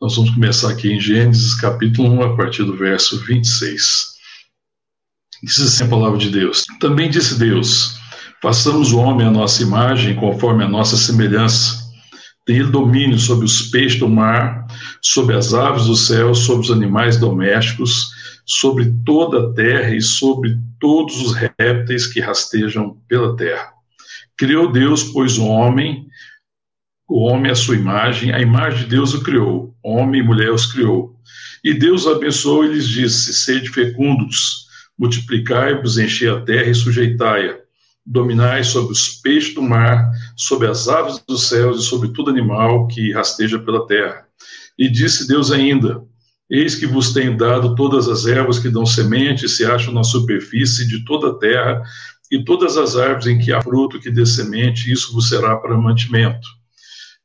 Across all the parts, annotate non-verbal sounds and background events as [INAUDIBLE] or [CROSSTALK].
Nós vamos começar aqui em Gênesis capítulo 1, a partir do verso 26. Diz assim a palavra de Deus: Também disse Deus: Façamos o homem à nossa imagem, conforme a nossa semelhança. Tem ele domínio sobre os peixes do mar, sobre as aves do céu, sobre os animais domésticos, sobre toda a terra e sobre todos os répteis que rastejam pela terra. Criou Deus, pois, o homem o homem à sua imagem, a imagem de Deus o criou, homem e mulher os criou. E Deus abençoou e lhes disse: Sede fecundos, multiplicai-vos, enchei a terra e sujeitai-a. Dominai sobre os peixes do mar, sobre as aves dos céus e sobre todo animal que rasteja pela terra. E disse Deus ainda: Eis que vos tenho dado todas as ervas que dão semente e se acham na superfície de toda a terra, e todas as árvores em que há fruto que dê semente, isso vos será para mantimento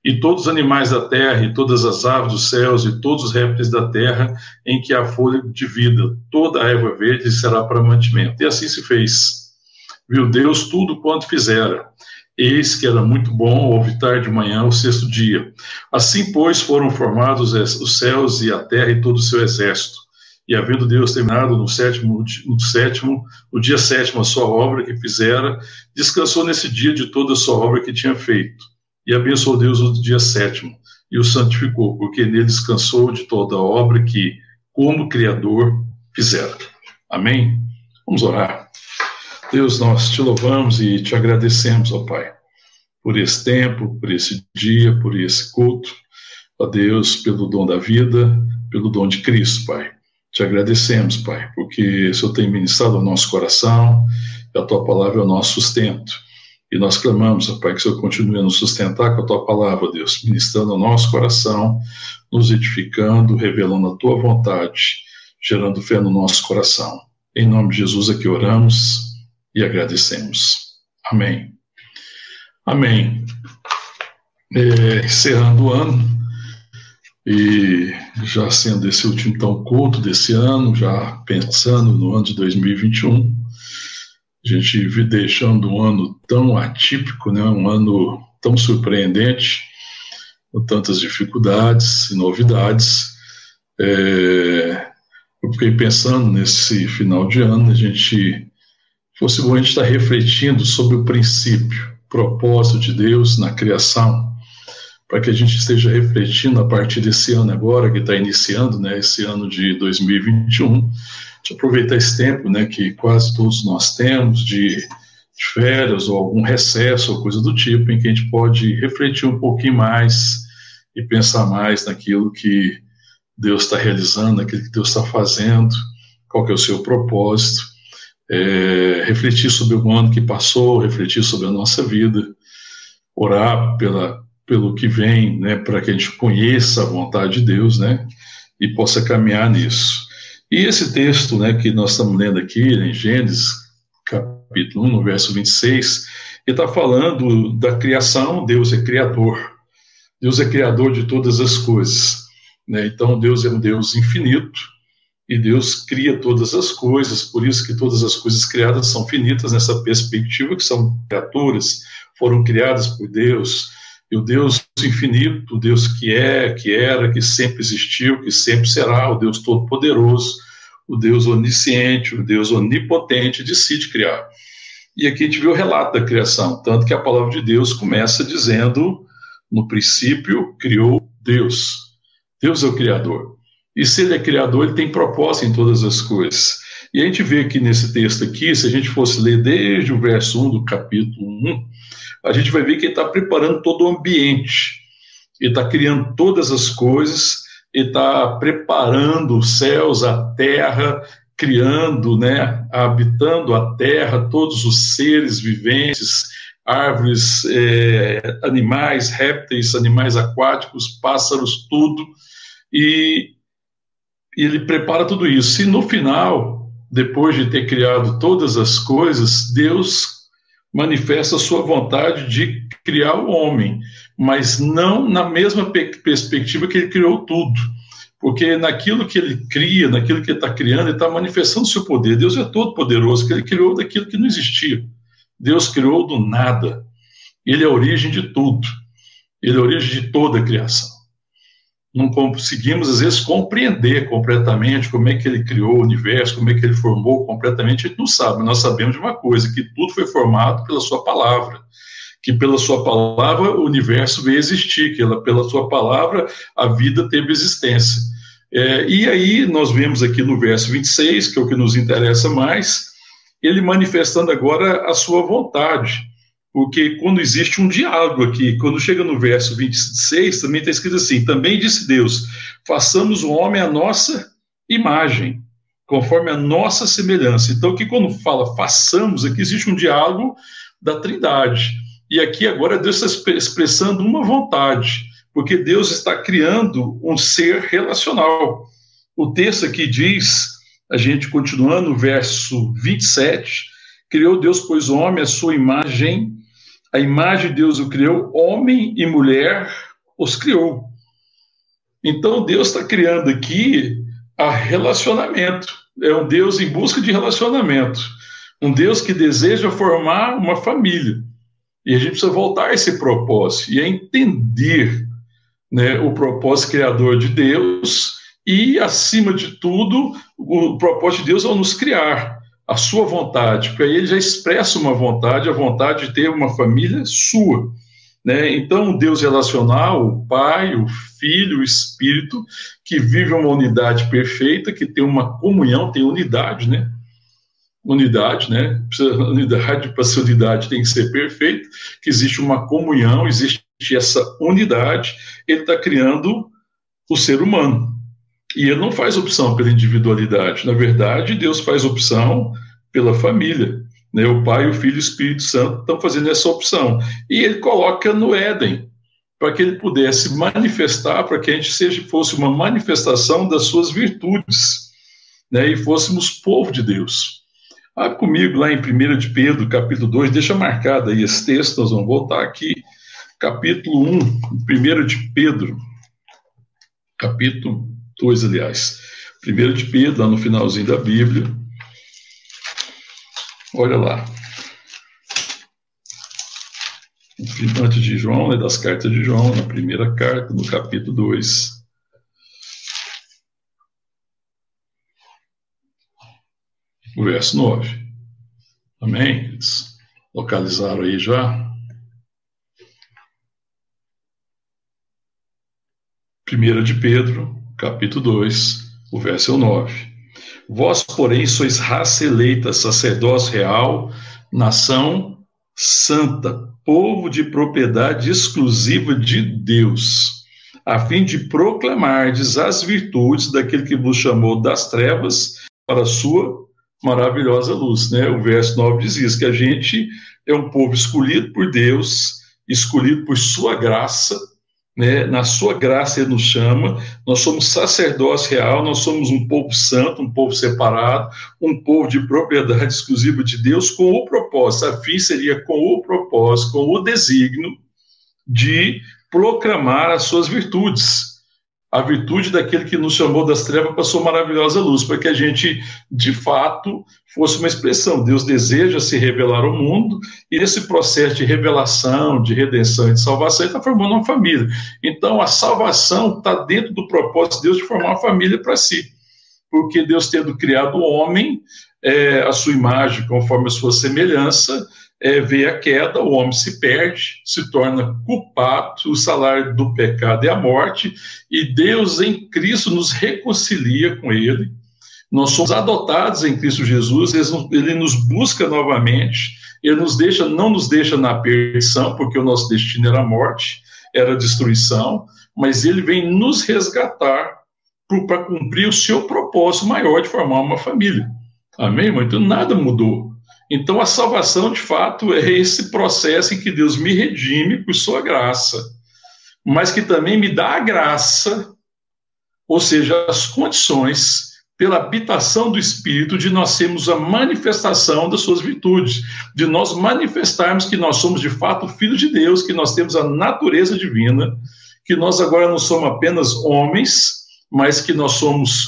e todos os animais da terra, e todas as aves dos céus, e todos os répteis da terra, em que há folha de vida, toda a erva verde será para mantimento. E assim se fez. Viu Deus tudo quanto fizera. Eis que era muito bom ouvir tarde de manhã o sexto dia. Assim, pois, foram formados os céus e a terra e todo o seu exército. E havendo Deus terminado no sétimo, no sétimo, no dia sétimo a sua obra que fizera, descansou nesse dia de toda a sua obra que tinha feito e abençoou Deus o dia sétimo e o santificou, porque nele descansou de toda a obra que, como Criador, fizera. Amém? Vamos orar. Deus, nós te louvamos e te agradecemos, ó Pai, por esse tempo, por esse dia, por esse culto. Ó Deus, pelo dom da vida, pelo dom de Cristo, Pai. Te agradecemos, Pai, porque o Senhor tem ministrado ao nosso coração, e a tua palavra é o nosso sustento. E nós clamamos, ó Pai, que o Senhor continue a nos sustentar com a tua palavra, Deus, ministrando ao nosso coração, nos edificando, revelando a tua vontade, gerando fé no nosso coração. Em nome de Jesus aqui oramos e agradecemos. Amém. Amém. É, encerrando o ano, e já sendo esse último tão culto desse ano, já pensando no ano de 2021, a gente deixando um ano tão atípico, né, um ano tão surpreendente, com tantas dificuldades e novidades. É, eu fiquei pensando nesse final de ano, a gente fosse bom a gente estar refletindo sobre o princípio, propósito de Deus na criação, para que a gente esteja refletindo a partir desse ano agora, que está iniciando, né, esse ano de 2021, de aproveitar esse tempo, né, que quase todos nós temos de, de férias ou algum recesso ou coisa do tipo, em que a gente pode refletir um pouquinho mais e pensar mais naquilo que Deus está realizando, naquilo que Deus está fazendo, qual que é o seu propósito, é, refletir sobre o ano que passou, refletir sobre a nossa vida, orar pela, pelo que vem, né, para que a gente conheça a vontade de Deus, né, e possa caminhar nisso. E esse texto né, que nós estamos lendo aqui, em Gênesis, capítulo 1, no verso 26, ele está falando da criação, Deus é criador. Deus é criador de todas as coisas. Né? Então, Deus é um Deus infinito, e Deus cria todas as coisas, por isso que todas as coisas criadas são finitas nessa perspectiva, que são criaturas, foram criadas por Deus, e o Deus infinito, o Deus que é, que era, que sempre existiu, que sempre será, o Deus todo-poderoso, o Deus onisciente, o Deus onipotente, decide criar. E aqui a gente vê o relato da criação, tanto que a palavra de Deus começa dizendo: no princípio criou Deus. Deus é o Criador. E se ele é Criador, ele tem propósito em todas as coisas. E a gente vê aqui nesse texto aqui, se a gente fosse ler desde o verso 1 do capítulo 1, a gente vai ver que ele está preparando todo o ambiente, ele está criando todas as coisas, ele está preparando os céus, a terra, criando, né, habitando a terra, todos os seres viventes, árvores, é, animais, répteis, animais aquáticos, pássaros, tudo, e, e ele prepara tudo isso. E no final, depois de ter criado todas as coisas, Deus manifesta sua vontade de criar o homem, mas não na mesma perspectiva que ele criou tudo. Porque naquilo que ele cria, naquilo que ele está criando, ele está manifestando seu poder. Deus é todo poderoso, que ele criou daquilo que não existia. Deus criou do nada. Ele é a origem de tudo. Ele é a origem de toda a criação. Não conseguimos, às vezes, compreender completamente como é que ele criou o universo, como é que ele formou completamente, a gente não sabe, nós sabemos de uma coisa, que tudo foi formado pela sua palavra, que pela sua palavra o universo veio existir, que ela, pela sua palavra a vida teve existência. É, e aí nós vemos aqui no verso 26, que é o que nos interessa mais, ele manifestando agora a sua vontade, porque quando existe um diálogo aqui, quando chega no verso 26, também está escrito assim: também disse Deus, façamos o homem à nossa imagem, conforme a nossa semelhança. Então, que quando fala façamos, aqui existe um diálogo da Trindade. E aqui agora Deus está expressando uma vontade, porque Deus está criando um ser relacional. O texto aqui diz, a gente continuando no verso 27, criou Deus, pois o homem, a sua imagem, a imagem de Deus o criou, homem e mulher os criou. Então Deus está criando aqui a relacionamento. É um Deus em busca de relacionamento. Um Deus que deseja formar uma família. E a gente precisa voltar a esse propósito e a entender né, o propósito criador de Deus e, acima de tudo, o propósito de Deus ao nos criar a sua vontade, porque aí ele já expressa uma vontade, a vontade de ter uma família sua. Né? Então, o Deus relacional, o Pai, o Filho, o Espírito, que vive uma unidade perfeita, que tem uma comunhão, tem unidade, né? Unidade, né? Unidade, para ser unidade tem que ser perfeito, que existe uma comunhão, existe essa unidade, ele está criando o ser humano. E ele não faz opção pela individualidade. Na verdade, Deus faz opção pela família. Né? O Pai, o Filho e o Espírito Santo estão fazendo essa opção. E ele coloca no Éden, para que ele pudesse manifestar, para que a gente seja, fosse uma manifestação das suas virtudes, né? e fôssemos povo de Deus. Ah, comigo lá em 1 de Pedro, capítulo 2, deixa marcado aí esse texto, nós vamos voltar aqui, capítulo 1, 1 de Pedro, capítulo dois, aliás. Primeiro de Pedro, lá no finalzinho da Bíblia. Olha lá. Antes de João, né, das cartas de João, na primeira carta, no capítulo 2. O verso 9. Amém? Eles localizaram aí já? 1 de Pedro, capítulo 2, o verso 9. Vós, porém, sois raça eleita, sacerdócio real, nação santa, povo de propriedade exclusiva de Deus, a fim de proclamardes as virtudes daquele que vos chamou das trevas para a sua maravilhosa luz. Né? O verso 9 diz isso, que a gente é um povo escolhido por Deus, escolhido por sua graça, né? na sua graça ele nos chama, nós somos sacerdócio real, nós somos um povo santo, um povo separado, um povo de propriedade exclusiva de Deus, com o propósito, a fim seria com o propósito, com o desígnio de proclamar as suas virtudes, a virtude daquele que nos chamou das trevas para sua maravilhosa luz, para que a gente, de fato, fosse uma expressão. Deus deseja se revelar ao mundo, e esse processo de revelação, de redenção e de salvação, está formando uma família. Então, a salvação está dentro do propósito de Deus de formar uma família para si. Porque Deus, tendo criado o homem, é, a sua imagem, conforme a sua semelhança, é, vê a queda, o homem se perde, se torna culpado, o salário do pecado é a morte, e Deus em Cristo nos reconcilia com Ele. Nós somos adotados em Cristo Jesus, Ele nos busca novamente, Ele nos deixa, não nos deixa na perdição, porque o nosso destino era a morte, era a destruição, mas Ele vem nos resgatar para cumprir o seu propósito maior de formar uma família. Amém, irmão? Então nada mudou. Então, a salvação, de fato, é esse processo em que Deus me redime por sua graça, mas que também me dá a graça, ou seja, as condições, pela habitação do Espírito, de nós sermos a manifestação das suas virtudes, de nós manifestarmos que nós somos, de fato, filhos de Deus, que nós temos a natureza divina, que nós agora não somos apenas homens, mas que nós somos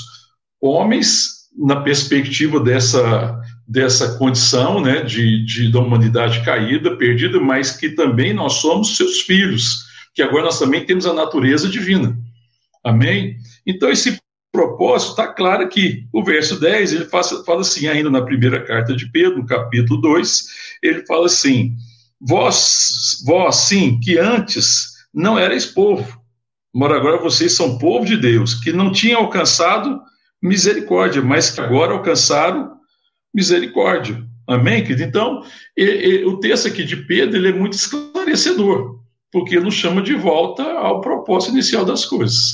homens na perspectiva dessa dessa condição né, de, de, da humanidade caída, perdida, mas que também nós somos seus filhos, que agora nós também temos a natureza divina. Amém? Então, esse propósito está claro aqui. O verso 10, ele fala, fala assim, ainda na primeira carta de Pedro, no capítulo 2, ele fala assim: Vós, vós sim, que antes não erais povo, mas agora vocês são povo de Deus, que não tinham alcançado misericórdia, mas que agora alcançaram misericórdia. Amém, querido? Então, e, e, o texto aqui de Pedro ele é muito esclarecedor, porque nos chama de volta ao propósito inicial das coisas.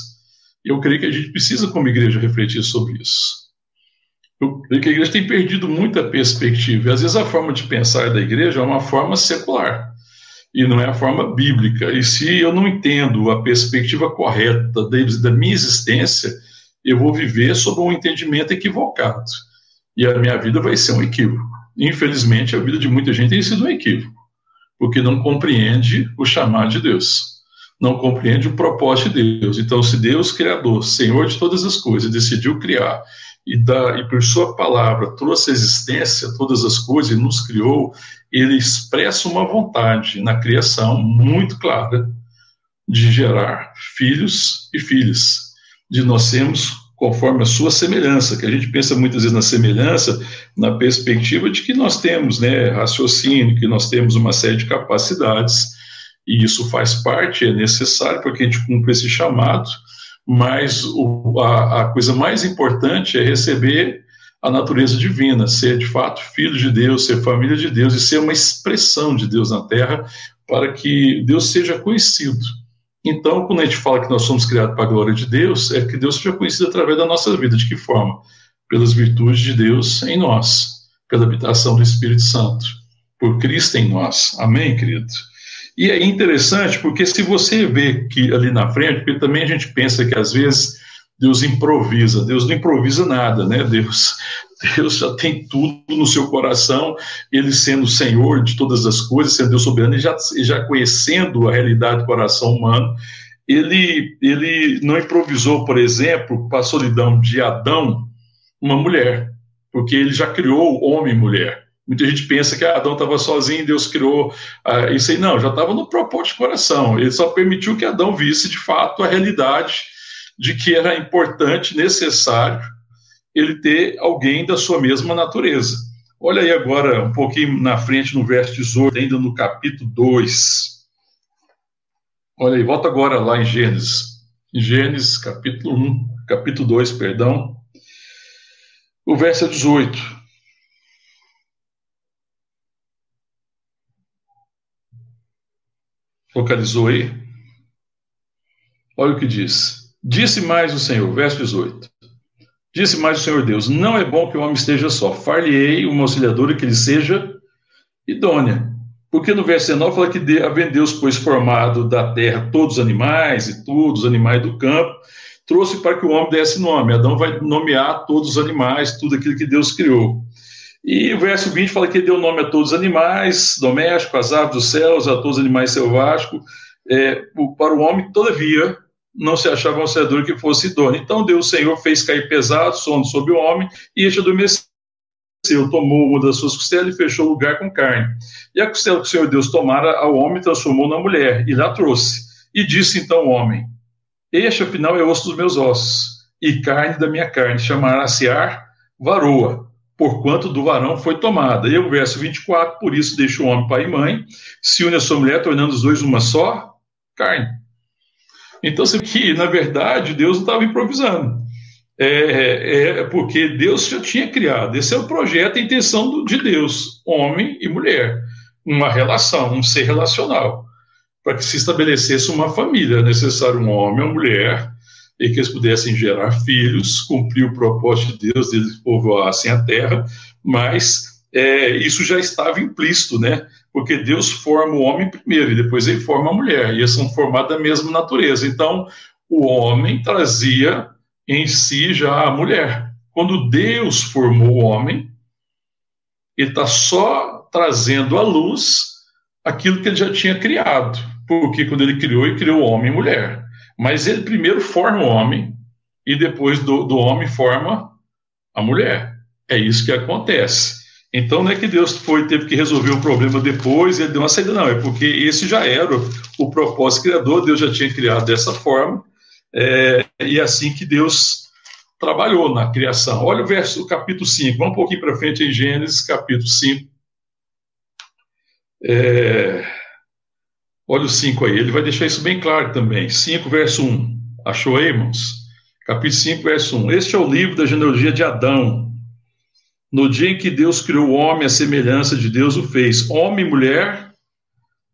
Eu creio que a gente precisa, como igreja, refletir sobre isso. Eu creio que a igreja tem perdido muita perspectiva. E, às vezes a forma de pensar da igreja é uma forma secular e não é a forma bíblica. E se eu não entendo a perspectiva correta da minha existência, eu vou viver sob um entendimento equivocado. E a minha vida vai ser um equívoco. Infelizmente, a vida de muita gente tem sido um equívoco, porque não compreende o chamado de Deus não compreende o propósito de Deus. Então, se Deus, Criador, Senhor de todas as coisas, decidiu criar e, e por Sua palavra trouxe a existência todas as coisas e nos criou, Ele expressa uma vontade na criação muito clara de gerar filhos e filhas, de nós sermos conforme a sua semelhança, que a gente pensa muitas vezes na semelhança, na perspectiva de que nós temos né, raciocínio, que nós temos uma série de capacidades e isso faz parte, é necessário para que a gente cumpra esse chamado, mas o, a, a coisa mais importante é receber a natureza divina, ser de fato filho de Deus, ser família de Deus e ser uma expressão de Deus na terra para que Deus seja conhecido. Então, quando a gente fala que nós somos criados para a glória de Deus, é que Deus seja conhecido através da nossa vida. De que forma? Pelas virtudes de Deus em nós, pela habitação do Espírito Santo, por Cristo em nós. Amém, querido? E é interessante porque se você vê que ali na frente, porque também a gente pensa que às vezes Deus improvisa, Deus não improvisa nada, né? Deus, Deus já tem tudo no seu coração, Ele sendo Senhor de todas as coisas, sendo Deus soberano, e já, já conhecendo a realidade do coração humano, ele, ele não improvisou, por exemplo, para a solidão de Adão, uma mulher, porque ele já criou homem e mulher. Muita gente pensa que Adão estava sozinho, Deus criou ah, isso aí. Não, já estava no propósito de coração. Ele só permitiu que Adão visse de fato a realidade de que era importante, necessário, ele ter alguém da sua mesma natureza. Olha aí agora, um pouquinho na frente, no verso 18, ainda no capítulo 2. Olha aí, volta agora lá em Gênesis. Em Gênesis, capítulo 1, capítulo 2, perdão. O verso 18. Localizou aí? Olha o que diz. Disse mais o Senhor, verso 18. Disse mais o Senhor Deus: Não é bom que o homem esteja só. Far-lhe-ei uma auxiliadora que lhe seja idônea. Porque no verso 19 fala que havendo Deus, pois, formado da terra todos os animais e tudo, os animais do campo, trouxe para que o homem desse nome. Adão vai nomear todos os animais, tudo aquilo que Deus criou. E o verso 20 fala que deu nome a todos os animais domésticos, às aves dos céus, a todos os animais selváticos. É, para o homem, todavia, não se achava auxiliador que fosse idôneo. Então Deus, o Senhor, fez cair pesado sono sobre o homem e este adormeceu. Tomou uma das suas costelas e fechou o lugar com carne. E a costela que o Senhor Deus tomara ao homem transformou na mulher e lá trouxe. E disse então o homem: Este, afinal, é osso dos meus ossos e carne da minha carne. Chamará-se ar varoa porquanto do varão foi tomada. E o verso 24, por isso deixa o homem pai e mãe, se une a sua mulher, tornando os dois uma só carne. Então, você que, na verdade, Deus não estava improvisando. É, é, é, porque Deus já tinha criado. Esse é o projeto, a intenção de Deus, homem e mulher. Uma relação, um ser relacional. Para que se estabelecesse uma família, é necessário um homem, uma mulher, e que eles pudessem gerar filhos, cumprir o propósito de Deus, eles povoassem a terra, mas é, isso já estava implícito, né? Porque Deus forma o homem primeiro e depois ele forma a mulher, e eles são formados da mesma natureza. Então, o homem trazia em si já a mulher. Quando Deus formou o homem, ele está só trazendo à luz aquilo que ele já tinha criado. Porque quando ele criou, ele criou homem e mulher. Mas ele primeiro forma o homem e depois do, do homem forma a mulher. É isso que acontece. Então não é que Deus foi teve que resolver o problema depois e ele deu uma saída, não. É porque esse já era o, propósito criador, Deus já tinha criado dessa forma É, e é assim que Deus trabalhou na criação. Olha o verso, o capítulo 5, vamos um pouquinho para frente em Gênesis, capítulo 5. É, olha o 5 aí, ele vai deixar isso bem claro também. 5, verso 1. Achou aí, irmãos? Capítulo 5, verso 1. Este é o livro da genealogia de Adão. No dia em que Deus criou o homem, a semelhança de Deus o fez. Homem e mulher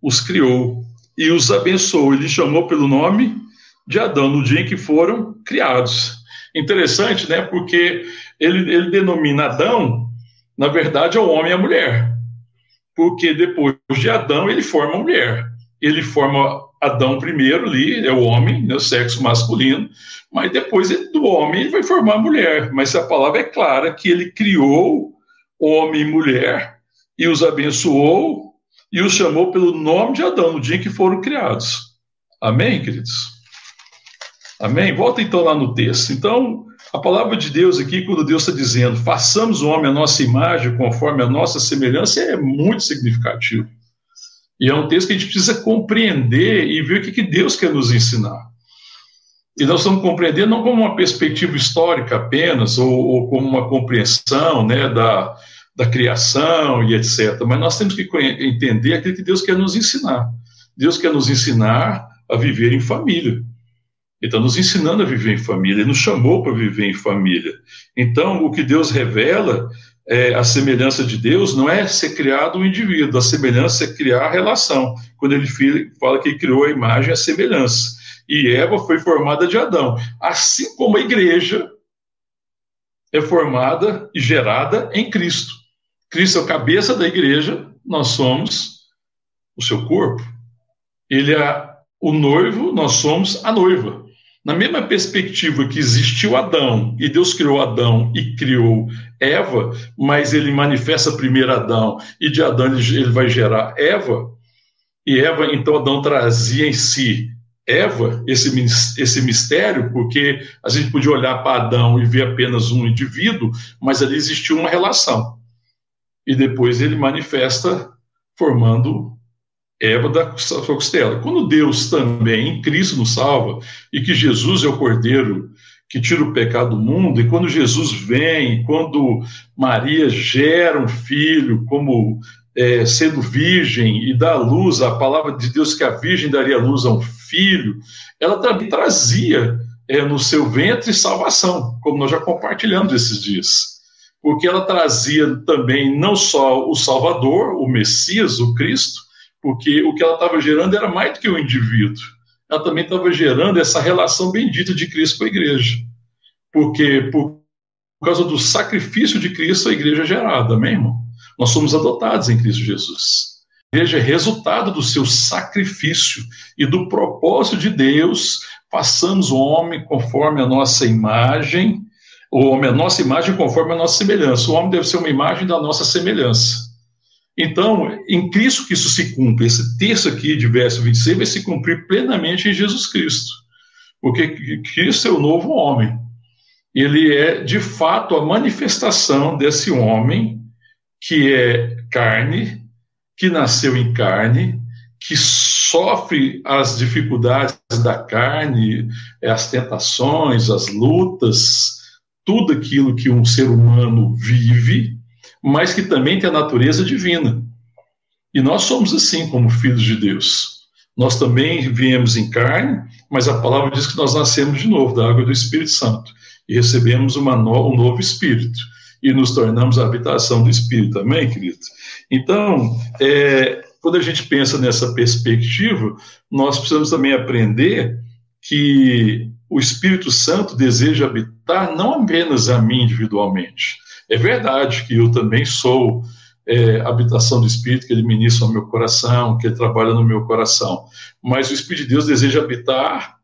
os criou e os abençoou. Ele chamou pelo nome de Adão, no dia em que foram criados. Interessante, né? Porque ele, ele denomina Adão, na verdade, é o homem e a mulher. Porque depois de Adão, ele forma a mulher. Ele forma Adão primeiro ali, é o homem, né, o sexo masculino, mas depois do homem ele vai formar a mulher. Mas a palavra é clara que ele criou homem e mulher e os abençoou e os chamou pelo nome de Adão no dia em que foram criados. Amém, queridos? Amém? Volta então lá no texto. Então, a palavra de Deus aqui, quando Deus está dizendo, façamos o homem a nossa imagem, conforme a nossa semelhança, é muito significativo. E é um texto que a gente precisa compreender e ver o que, que Deus quer nos ensinar. E nós estamos compreendendo não como uma perspectiva histórica apenas, ou, ou como uma compreensão né, da, da criação e etc., mas nós temos que entender aquilo que Deus quer nos ensinar. Deus quer nos ensinar a viver em família. Ele está nos ensinando a viver em família, ele nos chamou para viver em família. Então, o que Deus revela, é, a semelhança de Deus, não é ser criado um indivíduo, a semelhança é criar a relação. Quando ele fala que criou a imagem, a semelhança. E Eva foi formada de Adão. Assim como a igreja é formada e gerada em Cristo. Cristo é a cabeça da igreja, nós somos o seu corpo. Ele é o noivo, nós somos a noiva. Na mesma perspectiva que existiu Adão, e Deus criou Adão e criou Eva, mas ele manifesta primeiro Adão, e de Adão ele vai gerar Eva, e Eva, então Adão trazia em si Eva, esse, esse mistério, porque a gente podia olhar para Adão e ver apenas um indivíduo, mas ali existiu uma relação. E depois ele manifesta formando Eva da sua costela. Quando Deus também, em Cristo, nos salva, e que Jesus é o Cordeiro que tira o pecado do mundo, e quando Jesus vem, quando Maria gera um filho, como é, sendo virgem, e dá luz, a palavra de Deus que a virgem daria luz a um filho, ela também trazia é, no seu ventre salvação, como nós já compartilhamos esses dias. Porque ela trazia também não só o Salvador, o Messias, o Cristo, porque o que ela estava gerando era mais do que o indivíduo. Ela também estava gerando essa relação bendita de Cristo com a igreja. Porque por causa do sacrifício de Cristo, a igreja é gerada, amém, irmão? Nós somos adotados em Cristo Jesus. A igreja é resultado do seu sacrifício e do propósito de Deus. Façamos o homem conforme a nossa imagem, o homem a nossa imagem conforme a nossa semelhança. O homem deve ser uma imagem da nossa semelhança. Então, em Cristo que isso se cumpre. Esse texto aqui de verso 26 vai se cumprir plenamente em Jesus Cristo. Porque Cristo é o novo homem. Ele é, de fato, a manifestação desse homem que é carne, que nasceu em carne, que sofre as dificuldades da carne, as tentações, as lutas, tudo aquilo que um ser humano vive, mas que também tem a natureza divina. E nós somos assim como filhos de Deus. Nós também viemos em carne, mas a palavra diz que nós nascemos de novo da água do Espírito Santo e recebemos no, um novo Espírito e nos tornamos a habitação do Espírito. Amém, querido? Então, é, quando a gente pensa nessa perspectiva, nós precisamos também aprender que o Espírito Santo deseja habitar não apenas a mim individualmente, é verdade que eu também sou é, habitação do Espírito, que ele ministra no meu coração, que ele trabalha no meu coração. Mas o Espírito de Deus deseja habitar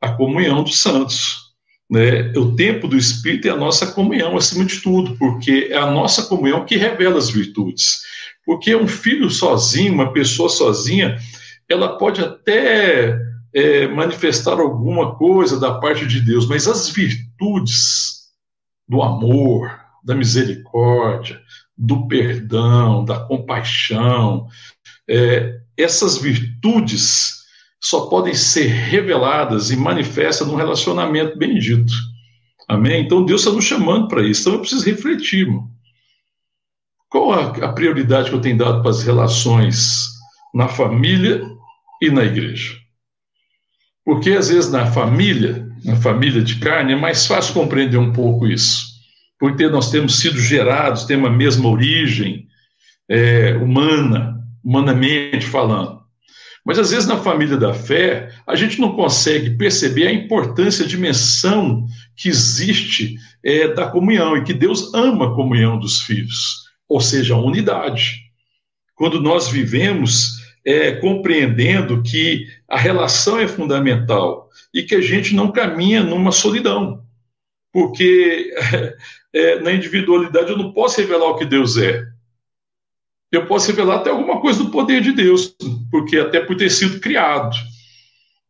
a comunhão dos santos. Né? O tempo do Espírito é a nossa comunhão, acima de tudo, porque é a nossa comunhão que revela as virtudes. Porque um filho sozinho, uma pessoa sozinha, ela pode até é, manifestar alguma coisa da parte de Deus, mas as virtudes do amor, da misericórdia, do perdão, da compaixão. É, essas virtudes, só podem ser reveladas e manifestas num relacionamento bendito. Amém? Então Deus está nos chamando para isso. Então eu preciso refletir. Qual a, a prioridade que eu tenho dado para as relações na família e na igreja? Porque às vezes na família, na família de carne, é mais fácil compreender um pouco isso. Porque nós temos sido gerados, temos a mesma origem é, humana, humanamente falando. Mas às vezes na família da fé, a gente não consegue perceber a importância, a dimensão que existe é, da comunhão e que Deus ama a comunhão dos filhos, ou seja, a unidade. Quando nós vivemos é, compreendendo que a relação é fundamental e que a gente não caminha numa solidão, porque [LAUGHS] é, na individualidade eu não posso revelar o que Deus é, eu posso revelar até alguma coisa do poder de Deus, porque até por ter sido criado.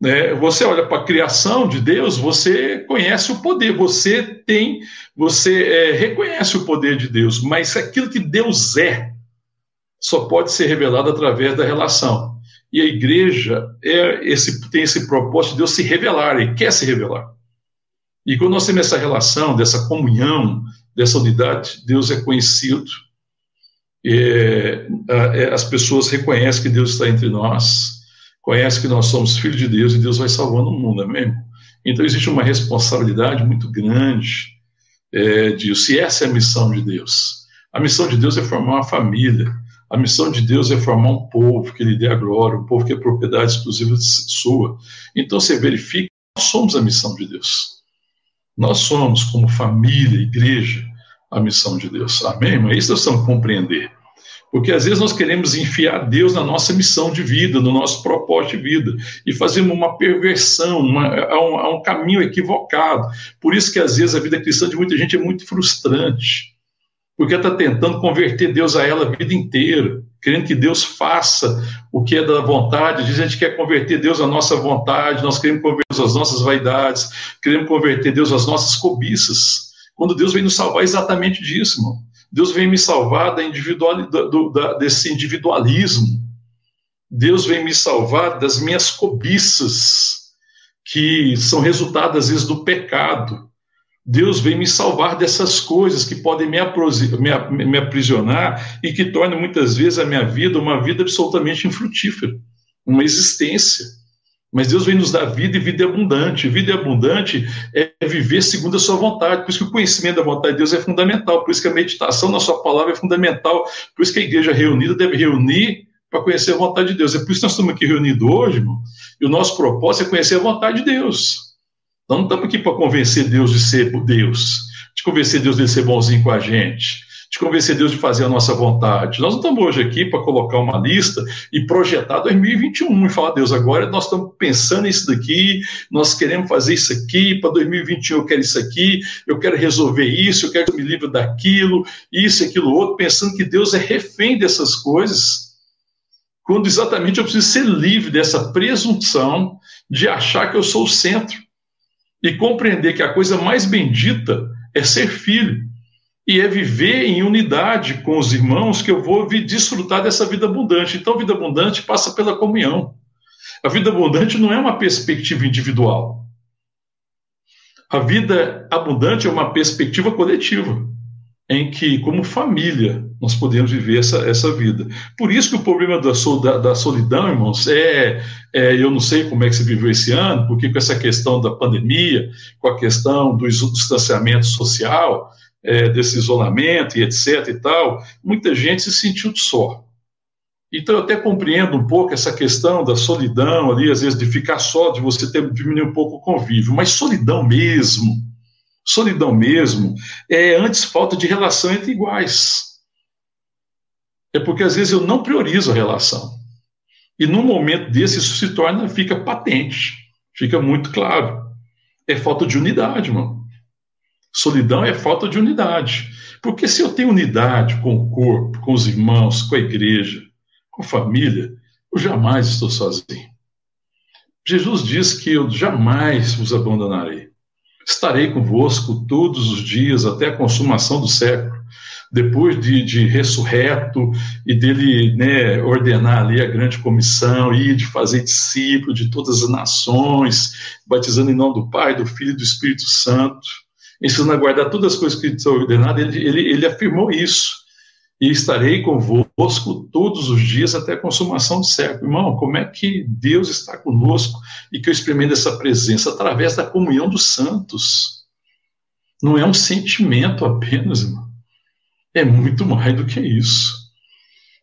Né? Você olha para a criação de Deus, você conhece o poder, você tem, você é, reconhece o poder de Deus, mas aquilo que Deus é só pode ser revelado através da relação. E a igreja é esse, tem esse propósito de Deus se revelar, ele quer se revelar. E quando nós temos essa relação, dessa comunhão, dessa unidade, Deus é conhecido, é, é, as pessoas reconhecem que Deus está entre nós, conhecem que nós somos filhos de Deus e Deus vai salvando o mundo, amém? Então existe uma responsabilidade muito grande é, de se essa é a missão de Deus. A missão de Deus é formar uma família. A missão de Deus é formar um povo que lhe dê a glória, um povo que é propriedade exclusiva sua. Então você verifica nós somos a missão de Deus. Nós somos, como família, igreja, a missão de Deus. Amém? É isso nós precisamos compreender. Porque às vezes nós queremos enfiar Deus na nossa missão de vida, no nosso propósito de vida, e fazemos uma perversão, uma, a, um, a um caminho equivocado. Por isso que às vezes a vida cristã de muita gente é muito frustrante, porque está tentando converter Deus a ela a vida inteira, querendo que Deus faça o que é da vontade. Diz a gente quer converter Deus à nossa vontade, nós queremos converter Deus às nossas vaidades, queremos converter Deus às nossas cobiças. Quando Deus vem nos salvar exatamente disso, irmão. Deus vem me salvar da individual, do, da, desse individualismo. Deus vem me salvar das minhas cobiças, que são resultado, às vezes, do pecado. Deus vem me salvar dessas coisas que podem me, me, me aprisionar e que tornam, muitas vezes, a minha vida uma vida absolutamente infrutífera, uma existência. Mas Deus vem nos dar vida e vida abundante. Vida abundante é viver segundo a sua vontade. Por isso que o conhecimento da vontade de Deus é fundamental. Por isso que a meditação na sua palavra é fundamental. Por isso que a igreja reunida deve reunir para conhecer a vontade de Deus. É por isso que nós estamos aqui reunidos hoje, irmão. E o nosso propósito é conhecer a vontade de Deus. Nós não estamos aqui para convencer Deus de ser Deus, de convencer Deus de ser bonzinho com a gente de convencer Deus de fazer a nossa vontade. Nós não estamos hoje aqui para colocar uma lista e projetar 2021 e falar, Deus, agora nós estamos pensando nisso daqui, nós queremos fazer isso aqui, para 2021 eu quero isso aqui, eu quero resolver isso, eu quero que eu me livre daquilo, isso, aquilo, outro, pensando que Deus é refém dessas coisas, quando exatamente eu preciso ser livre dessa presunção de achar que eu sou o centro e compreender que a coisa mais bendita é ser filho e é viver em unidade com os irmãos que eu vou desfrutar dessa vida abundante. Então, vida abundante passa pela comunhão. A vida abundante não é uma perspectiva individual. A vida abundante é uma perspectiva coletiva, em que, como família, nós podemos viver essa, essa vida. Por isso que o problema da, da, da solidão, irmãos, é, é, eu não sei como é que você viveu esse ano, porque com essa questão da pandemia, com a questão do distanciamento social, é, desse isolamento e etc e tal, muita gente se sentiu só. Então eu até compreendo um pouco essa questão da solidão ali, às vezes de ficar só, de você ter diminuir um pouco o convívio, mas solidão mesmo, solidão mesmo, é antes falta de relação entre iguais. É porque às vezes eu não priorizo a relação. E num momento desse isso se torna, fica patente, fica muito claro. É falta de unidade, mano. Solidão é falta de unidade. Porque se eu tenho unidade com o corpo, com os irmãos, com a igreja, com a família, eu jamais estou sozinho. Jesus diz que eu jamais vos abandonarei. Estarei convosco todos os dias até a consumação do século. depois de, de ressurreto e dele né, ordenar ali a grande comissão e de fazer discípulo de todas as nações, batizando em nome do Pai, do Filho e do Espírito Santo, ensinando a guardar todas as coisas que estão ordenadas, ele, ele, ele afirmou isso. E estarei convosco todos os dias até a consumação do século. Irmão, como é que Deus está conosco e que eu experimento essa presença? Através da comunhão dos santos. Não é um sentimento apenas, irmão é muito mais do que isso.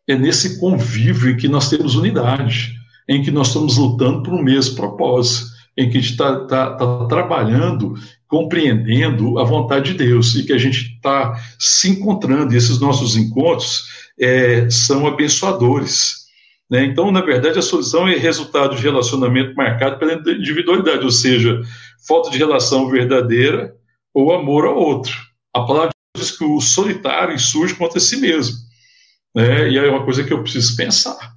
É nesse convívio em que nós temos unidade, em que nós estamos lutando por um mesmo propósito, em que a gente está tá, tá trabalhando, compreendendo a vontade de Deus e que a gente está se encontrando. E esses nossos encontros é, são abençoadores. Né? Então, na verdade, a solução é resultado de relacionamento marcado pela individualidade, ou seja, falta de relação verdadeira ou amor ao outro. A palavra diz que o solitário insurge contra si mesmo. Né? E é uma coisa que eu preciso pensar.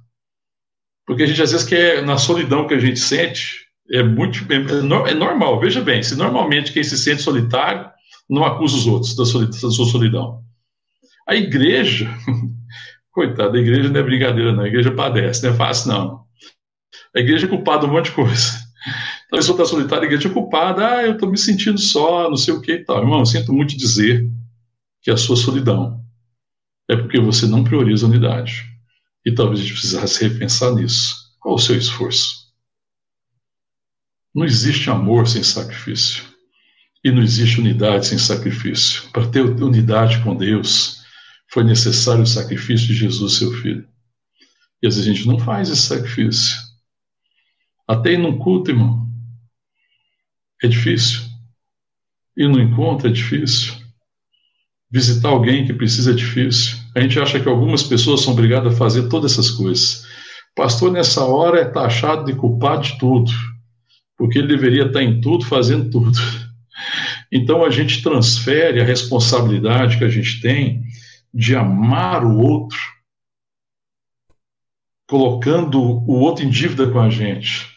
Porque a gente às vezes quer, na solidão que a gente sente, é muito é, é normal. Veja bem, se normalmente quem se sente solitário não acusa os outros da sua solidão. A igreja, coitada, a igreja não é brincadeira, não. A igreja padece, não é fácil, não. A igreja é culpada de um monte de coisa. Então, pessoa está solitária, a igreja é culpada, ah, eu estou me sentindo só, não sei o que e tal. Irmão, sinto muito dizer que a sua solidão é porque você não prioriza a unidade. E talvez a gente precisasse repensar nisso. Qual o seu esforço? Não existe amor sem sacrifício. E não existe unidade sem sacrifício. Para ter unidade com Deus, foi necessário o sacrifício de Jesus, seu filho. E às vezes a gente não faz esse sacrifício. Até ir num culto, irmão, é difícil. Ir no encontro é difícil. Visitar alguém que precisa é difícil. A gente acha que algumas pessoas são obrigadas a fazer todas essas coisas. pastor, nessa hora, é taxado de culpado de tudo, porque ele deveria estar em tudo, fazendo tudo. Então, a gente transfere a responsabilidade que a gente tem de amar o outro, colocando o outro em dívida com a gente.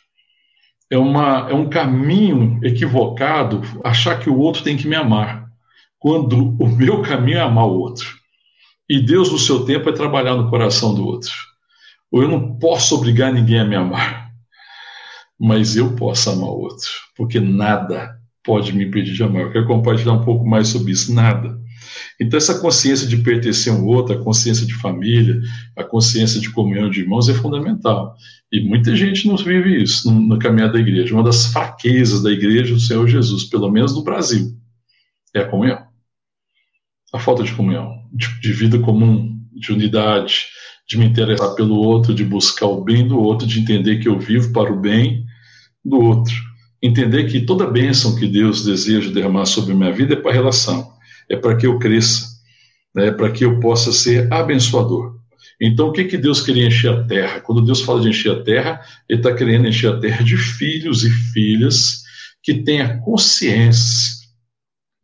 É, uma, é um caminho equivocado achar que o outro tem que me amar quando o meu caminho é amar o outro. E Deus, no seu tempo, é trabalhar no coração do outro. Ou eu não posso obrigar ninguém a me amar, mas eu posso amar o outro, porque nada pode me impedir de amar. Eu quero compartilhar um pouco mais sobre isso. Nada. Então, essa consciência de pertencer a um outro, a consciência de família, a consciência de comunhão de irmãos é fundamental. E muita gente não vive isso no, caminhar da igreja. Uma das fraquezas da igreja do Senhor Jesus, pelo menos no Brasil, é a comunhão a falta de comunhão, de, de vida comum, de unidade, de me interessar pelo outro, de buscar o bem do outro, de entender que eu vivo para o bem do outro. Entender que toda bênção que Deus deseja derramar sobre minha vida é para a relação, é para que eu cresça, né, é para que eu possa ser abençoador. Então, o que, que Deus queria encher a terra? Quando Deus fala de encher a terra, Ele está querendo encher a terra de filhos e filhas que tenham consciência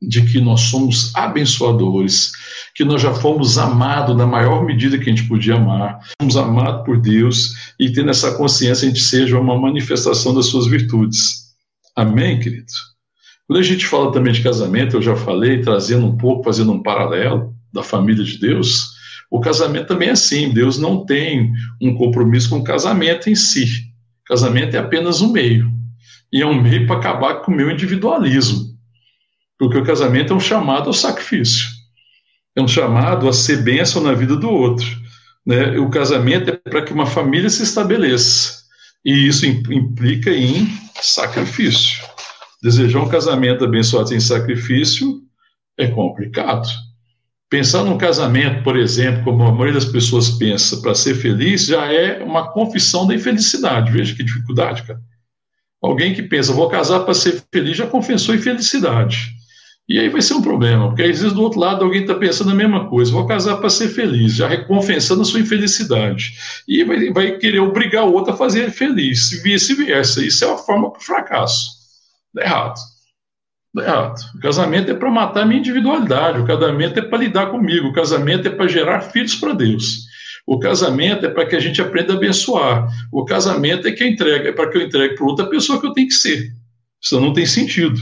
de que nós somos abençoadores, que nós já fomos amados na maior medida que a gente podia amar, fomos amados por Deus e tendo essa consciência a gente seja uma manifestação das suas virtudes. Amém, querido? Quando a gente fala também de casamento, eu já falei, trazendo um pouco, fazendo um paralelo da família de Deus, o casamento também é assim, Deus não tem um compromisso com o casamento em si. Casamento é apenas um meio. E é um meio para acabar com o meu individualismo. Porque o casamento é um chamado ao sacrifício, é um chamado a ser bênção na vida do outro. Né? O casamento é para que uma família se estabeleça, e isso implica em sacrifício. Desejar um casamento abençoado sem sacrifício é complicado. Pensar num casamento, por exemplo, como a maioria das pessoas pensa, para ser feliz, já é uma confissão da infelicidade. Veja que dificuldade, cara. Alguém que pensa, vou casar para ser feliz, já confessou infelicidade. E aí vai ser um problema, porque às vezes do outro lado alguém está pensando a mesma coisa, vou casar para ser feliz, já recompensando a sua infelicidade. E vai, vai querer obrigar o outro a fazer ele feliz, e vice-versa. Isso é uma forma para fracasso. Dá errado. Errado. O casamento é para matar a minha individualidade, o casamento é para lidar comigo, o casamento é para gerar filhos para Deus. O casamento é para que a gente aprenda a abençoar. O casamento é que entrega, é para que eu entregue para outra pessoa que eu tenho que ser. Isso não tem sentido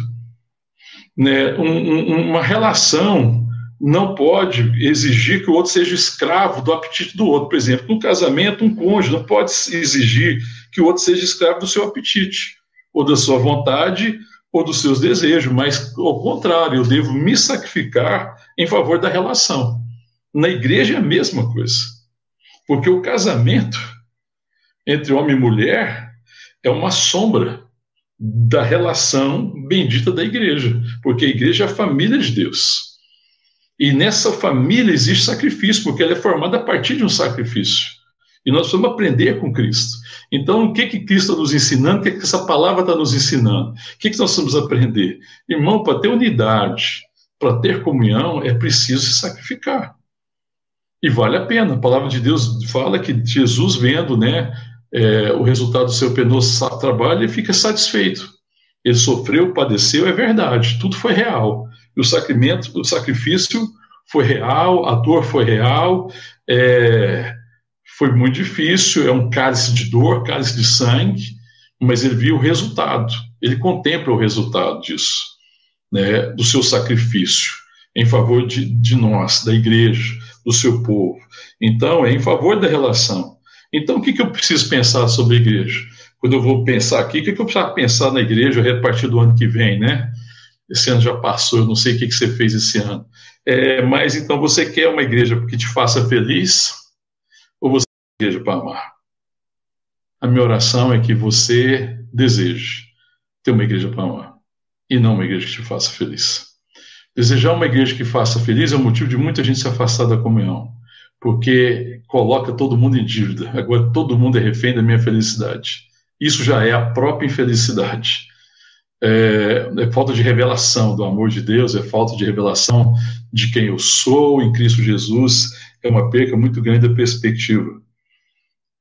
né, um, um, uma relação não pode exigir que o outro seja escravo do apetite do outro. Por exemplo, no casamento, um cônjuge não pode exigir que o outro seja escravo do seu apetite, ou da sua vontade, ou dos seus desejos, mas ao contrário, eu devo me sacrificar em favor da relação. Na igreja é a mesma coisa, porque o casamento entre homem e mulher é uma sombra da relação bendita da igreja, porque a igreja é a família de Deus. E nessa família existe sacrifício, porque ela é formada a partir de um sacrifício. E nós precisamos aprender com Cristo. Então, o que que Cristo está nos ensinando? O que, que essa palavra está nos ensinando? O que, que nós precisamos aprender? Irmão, para ter unidade, para ter comunhão, é preciso se sacrificar. E vale a pena. A palavra de Deus fala que Jesus, vendo né, é, o resultado do seu penoso trabalho, ele fica satisfeito. Ele sofreu, padeceu, é verdade, tudo foi real. E o sacramento, o sacrifício foi real, a dor foi real, é, foi muito difícil, é um cálice de dor, cálice de sangue, mas ele viu o resultado, ele contempla o resultado disso, né, do seu sacrifício em favor de, de nós, da igreja, do seu povo. Então, é em favor da relação. Então, o que, que eu preciso pensar sobre a igreja? Quando eu vou pensar aqui, o que, que eu preciso pensar na igreja a partir do ano que vem, né? Esse ano já passou, eu não sei o que, que você fez esse ano. É, mas então, você quer uma igreja que te faça feliz? Ou você quer uma igreja para amar? A minha oração é que você deseje ter uma igreja para amar e não uma igreja que te faça feliz. Desejar uma igreja que faça feliz é o motivo de muita gente se afastar da comunhão, porque coloca todo mundo em dívida. Agora todo mundo é refém da minha felicidade. Isso já é a própria infelicidade. É, é, falta de revelação do amor de Deus, é falta de revelação de quem eu sou em Cristo Jesus, é uma perca muito grande da perspectiva.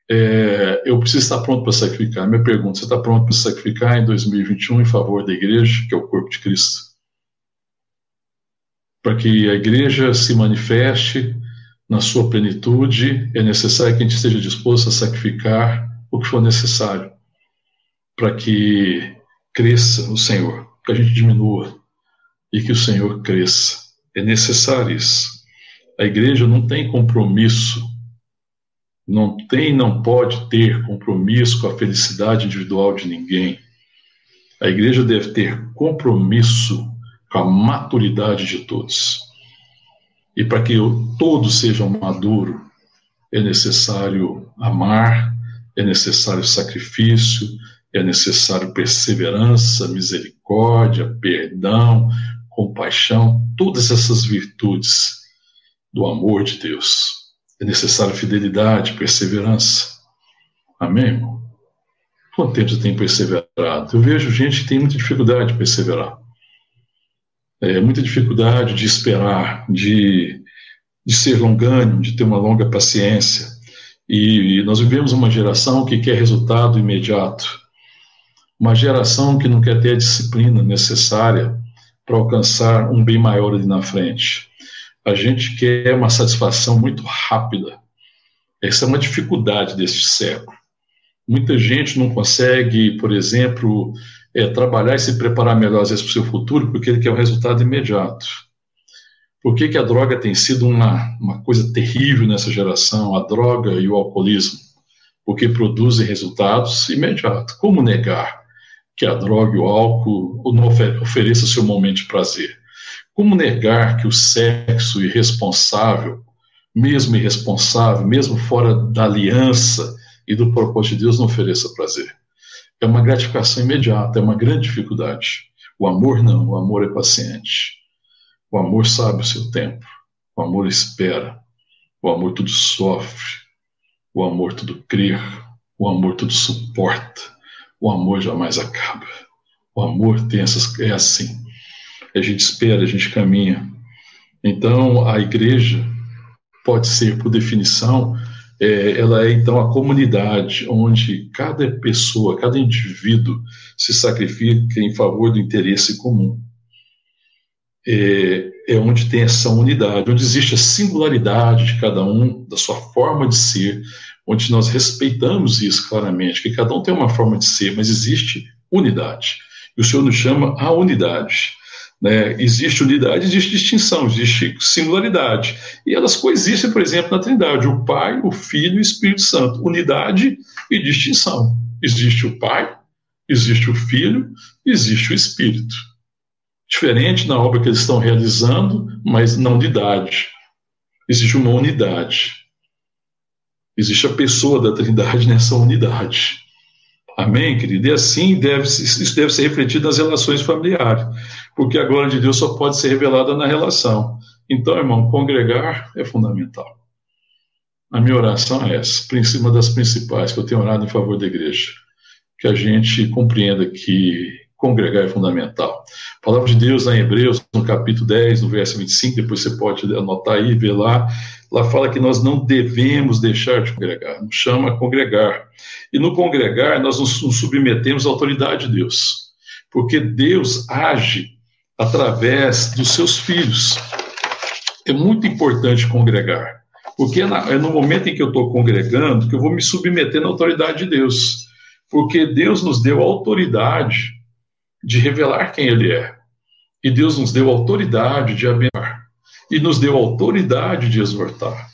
É, eu preciso estar pronto para sacrificar. Minha pergunta: você está pronto para sacrificar em 2021 em favor da igreja, que é o corpo de Cristo? Para que a igreja se manifeste na sua plenitude, é necessário que a gente esteja disposto a sacrificar o que for necessário para que cresça o Senhor, que a gente diminua e que o Senhor cresça. É necessário isso. A igreja não tem compromisso, não tem, não pode ter compromisso com a felicidade individual de ninguém. A igreja deve ter compromisso com a maturidade de todos. E para que todos sejam maduros, é necessário amar, é necessário sacrifício, é necessário perseverança, misericórdia, perdão, compaixão, todas essas virtudes do amor de Deus. É necessário fidelidade, perseverança. Amém, irmão? Quanto tempo você tem perseverado? Eu vejo gente que tem muita dificuldade de perseverar. É, muita dificuldade de esperar, de, de ser longânimo, de ter uma longa paciência. E, e nós vivemos uma geração que quer resultado imediato uma geração que não quer ter a disciplina necessária para alcançar um bem maior ali na frente. A gente quer uma satisfação muito rápida. Essa é uma dificuldade deste século. Muita gente não consegue, por exemplo, é, trabalhar e se preparar melhor às vezes para o seu futuro porque ele quer um resultado imediato. Por que, que a droga tem sido uma, uma coisa terrível nessa geração, a droga e o alcoolismo? Porque produzem resultados imediatos. Como negar? que a droga e o álcool não ofereçam seu momento de prazer. Como negar que o sexo irresponsável, mesmo irresponsável, mesmo fora da aliança e do propósito de Deus, não ofereça prazer? É uma gratificação imediata, é uma grande dificuldade. O amor não, o amor é paciente. O amor sabe o seu tempo. O amor espera. O amor tudo sofre. O amor tudo crê. O amor tudo suporta o amor jamais acaba. O amor tem essas, é assim. A gente espera, a gente caminha. Então, a igreja pode ser, por definição, é, ela é então a comunidade onde cada pessoa, cada indivíduo se sacrifica em favor do interesse comum. É, é onde tem essa unidade, onde existe a singularidade de cada um, da sua forma de ser, onde nós respeitamos isso claramente, que cada um tem uma forma de ser, mas existe unidade. E o Senhor nos chama a unidade. Né? Existe unidade, existe distinção, existe singularidade. E elas coexistem, por exemplo, na Trindade: o Pai, o Filho e o Espírito Santo. Unidade e distinção. Existe o Pai, existe o Filho, existe o Espírito. Diferente na obra que eles estão realizando, mas na unidade. Existe uma unidade. Existe a pessoa da Trindade [LAUGHS] nessa unidade. Amém, querido? E assim deve, isso deve ser refletido nas relações familiares, porque a glória de Deus só pode ser revelada na relação. Então, irmão, congregar é fundamental. A minha oração é essa, uma das principais que eu tenho orado em favor da igreja, que a gente compreenda que congregar é fundamental. A palavra de Deus em Hebreus, no capítulo 10, no verso 25, depois você pode anotar aí, ver lá, lá fala que nós não devemos deixar de congregar, nos chama a congregar. E no congregar, nós nos submetemos à autoridade de Deus, porque Deus age através dos seus filhos. É muito importante congregar, porque é no momento em que eu estou congregando que eu vou me submeter à autoridade de Deus, porque Deus nos deu autoridade de revelar quem Ele é. E Deus nos deu autoridade de abençoar. E nos deu autoridade de exortar.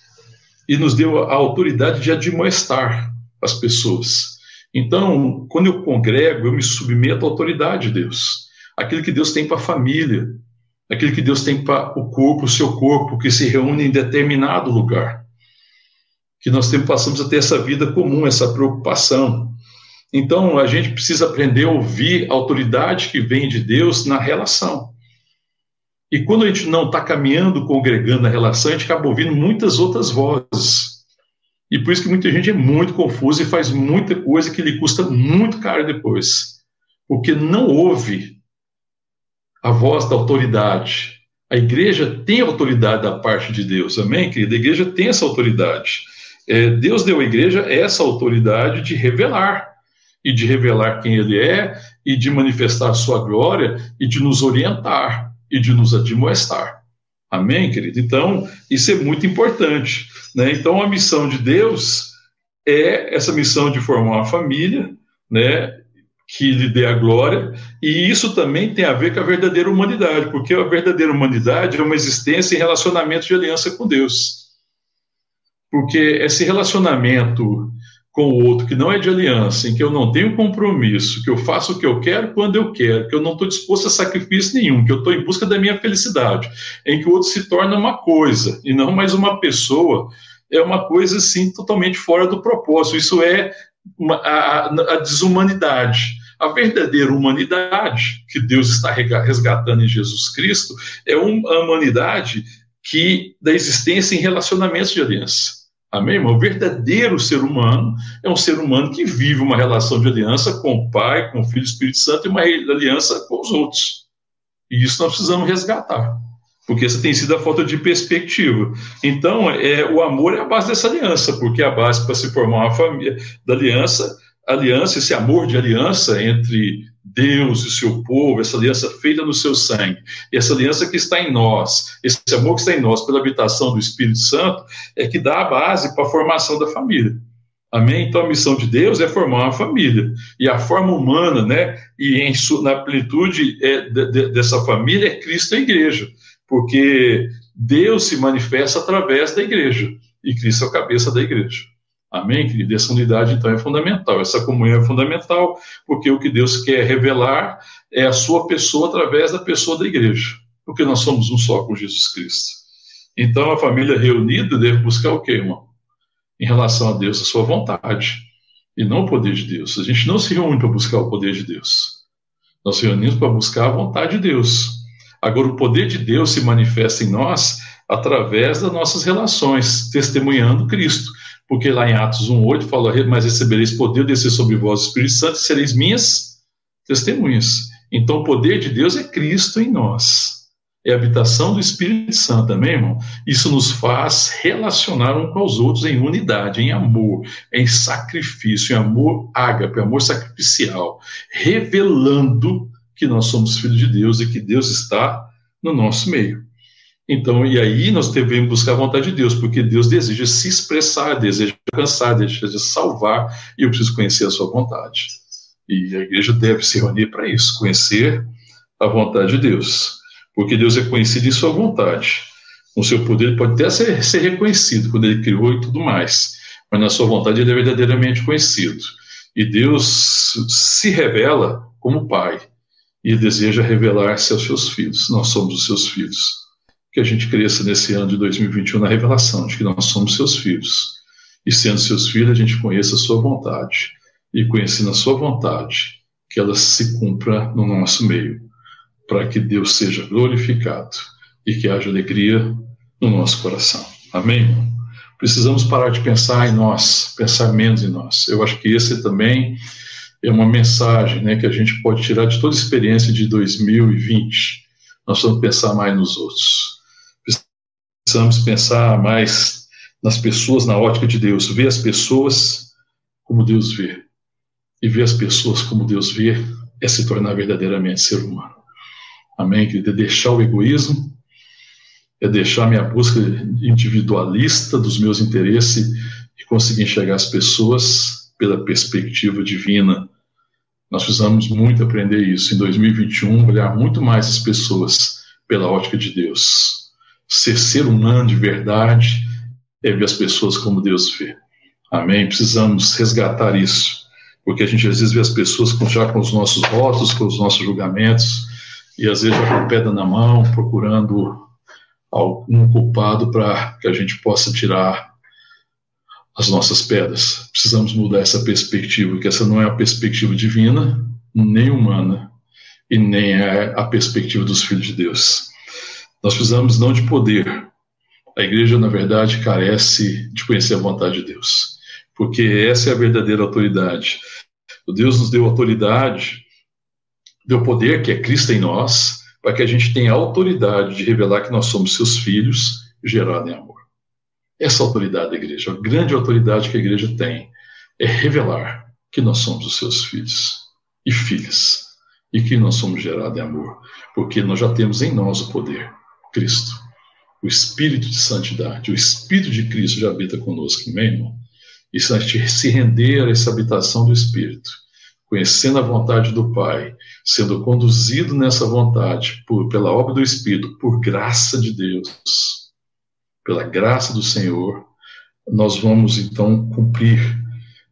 E nos deu a autoridade de admoestar as pessoas. Então, quando eu congrego, eu me submeto à autoridade de Deus. Aquilo que Deus tem para a família, aquilo que Deus tem para o corpo, o seu corpo, que se reúne em determinado lugar. Que nós temos, passamos a ter essa vida comum, essa preocupação. Então, a gente precisa aprender a ouvir a autoridade que vem de Deus na relação. E quando a gente não está caminhando, congregando na relação, a gente acaba ouvindo muitas outras vozes. E por isso que muita gente é muito confusa e faz muita coisa que lhe custa muito caro depois. Porque não ouve a voz da autoridade. A igreja tem autoridade da parte de Deus, amém, querida? A igreja tem essa autoridade. É, Deus deu à igreja essa autoridade de revelar e de revelar quem Ele é, e de manifestar Sua glória, e de nos orientar, e de nos admoestar. Amém, querido? Então, isso é muito importante. Né? Então, a missão de Deus é essa missão de formar uma família, né? que lhe dê a glória, e isso também tem a ver com a verdadeira humanidade, porque a verdadeira humanidade é uma existência em relacionamento de aliança com Deus. Porque esse relacionamento com o outro que não é de aliança, em que eu não tenho compromisso, que eu faço o que eu quero quando eu quero, que eu não estou disposto a sacrifício nenhum, que eu estou em busca da minha felicidade, em que o outro se torna uma coisa e não mais uma pessoa, é uma coisa assim totalmente fora do propósito. Isso é uma, a, a desumanidade. A verdadeira humanidade que Deus está resgatando em Jesus Cristo é uma humanidade que da existência em relacionamentos de aliança Amém, irmão? O verdadeiro ser humano é um ser humano que vive uma relação de aliança com o Pai, com o Filho e o Espírito Santo e uma aliança com os outros. E isso nós precisamos resgatar, porque essa tem sido a falta de perspectiva. Então, é, o amor é a base dessa aliança, porque é a base para se formar uma família da aliança, aliança, esse amor de aliança entre Deus e o seu povo, essa aliança feita no seu sangue, essa aliança que está em nós, esse amor que está em nós pela habitação do Espírito Santo, é que dá a base para a formação da família. Amém? Então a missão de Deus é formar uma família. E a forma humana, né, e em, na plenitude é, de, de, dessa família é Cristo e a igreja. Porque Deus se manifesta através da igreja. E Cristo é a cabeça da igreja. Amém, querido? Essa unidade, então, é fundamental. Essa comunhão é fundamental, porque o que Deus quer revelar é a sua pessoa através da pessoa da igreja, porque nós somos um só com Jesus Cristo. Então, a família reunida deve buscar o quê, irmão? Em relação a Deus, a sua vontade, e não o poder de Deus. A gente não se reúne para buscar o poder de Deus. Nós se reunimos para buscar a vontade de Deus. Agora, o poder de Deus se manifesta em nós através das nossas relações, testemunhando Cristo porque lá em Atos 1,8 fala, mas recebereis poder descer sobre vós o Espírito Santo e sereis minhas testemunhas. Então o poder de Deus é Cristo em nós. É a habitação do Espírito Santo, amém, irmão? Isso nos faz relacionar uns com os outros em unidade, em amor, em sacrifício, em amor ágape, amor sacrificial, revelando que nós somos filhos de Deus e que Deus está no nosso meio. Então, e aí nós devemos buscar a vontade de Deus, porque Deus deseja se expressar, deseja alcançar, deseja salvar, e eu preciso conhecer a sua vontade. E a igreja deve se reunir para isso, conhecer a vontade de Deus. Porque Deus é conhecido em sua vontade. Com seu poder, ele pode até ser, ser reconhecido quando ele criou e tudo mais. Mas na sua vontade, ele é verdadeiramente conhecido. E Deus se revela como Pai. E deseja revelar-se aos seus filhos. Nós somos os seus filhos. Que a gente cresça nesse ano de 2021 na revelação de que nós somos seus filhos. E sendo seus filhos, a gente conheça a sua vontade. E conhecendo a sua vontade, que ela se cumpra no nosso meio, para que Deus seja glorificado e que haja alegria no nosso coração. Amém? Precisamos parar de pensar em nós, pensar menos em nós. Eu acho que esse também é uma mensagem né, que a gente pode tirar de toda a experiência de 2020. Nós vamos pensar mais nos outros. Precisamos pensar mais nas pessoas na ótica de Deus, ver as pessoas como Deus vê. E ver as pessoas como Deus vê é se tornar verdadeiramente ser humano. Amém, querido? É deixar o egoísmo, é deixar minha busca individualista dos meus interesses e conseguir enxergar as pessoas pela perspectiva divina. Nós precisamos muito aprender isso. Em 2021, olhar muito mais as pessoas pela ótica de Deus. Ser ser humano de verdade é ver as pessoas como Deus vê. Amém? Precisamos resgatar isso, porque a gente às vezes vê as pessoas já com os nossos votos, com os nossos julgamentos, e às vezes já com a pedra na mão, procurando algum culpado para que a gente possa tirar as nossas pedras. Precisamos mudar essa perspectiva, que essa não é a perspectiva divina, nem humana, e nem é a perspectiva dos filhos de Deus. Nós precisamos não de poder, a igreja, na verdade, carece de conhecer a vontade de Deus, porque essa é a verdadeira autoridade. O Deus nos deu autoridade, deu poder, que é Cristo em nós, para que a gente tenha autoridade de revelar que nós somos seus filhos, gerados em amor. Essa autoridade da igreja, a grande autoridade que a igreja tem, é revelar que nós somos os seus filhos e filhas, e que nós somos gerados em amor, porque nós já temos em nós o poder, Cristo o Espírito de Santidade, o Espírito de Cristo já habita conosco, amém, irmão? E se a gente se render a essa habitação do Espírito, conhecendo a vontade do Pai, sendo conduzido nessa vontade por, pela obra do Espírito, por graça de Deus, pela graça do Senhor, nós vamos então cumprir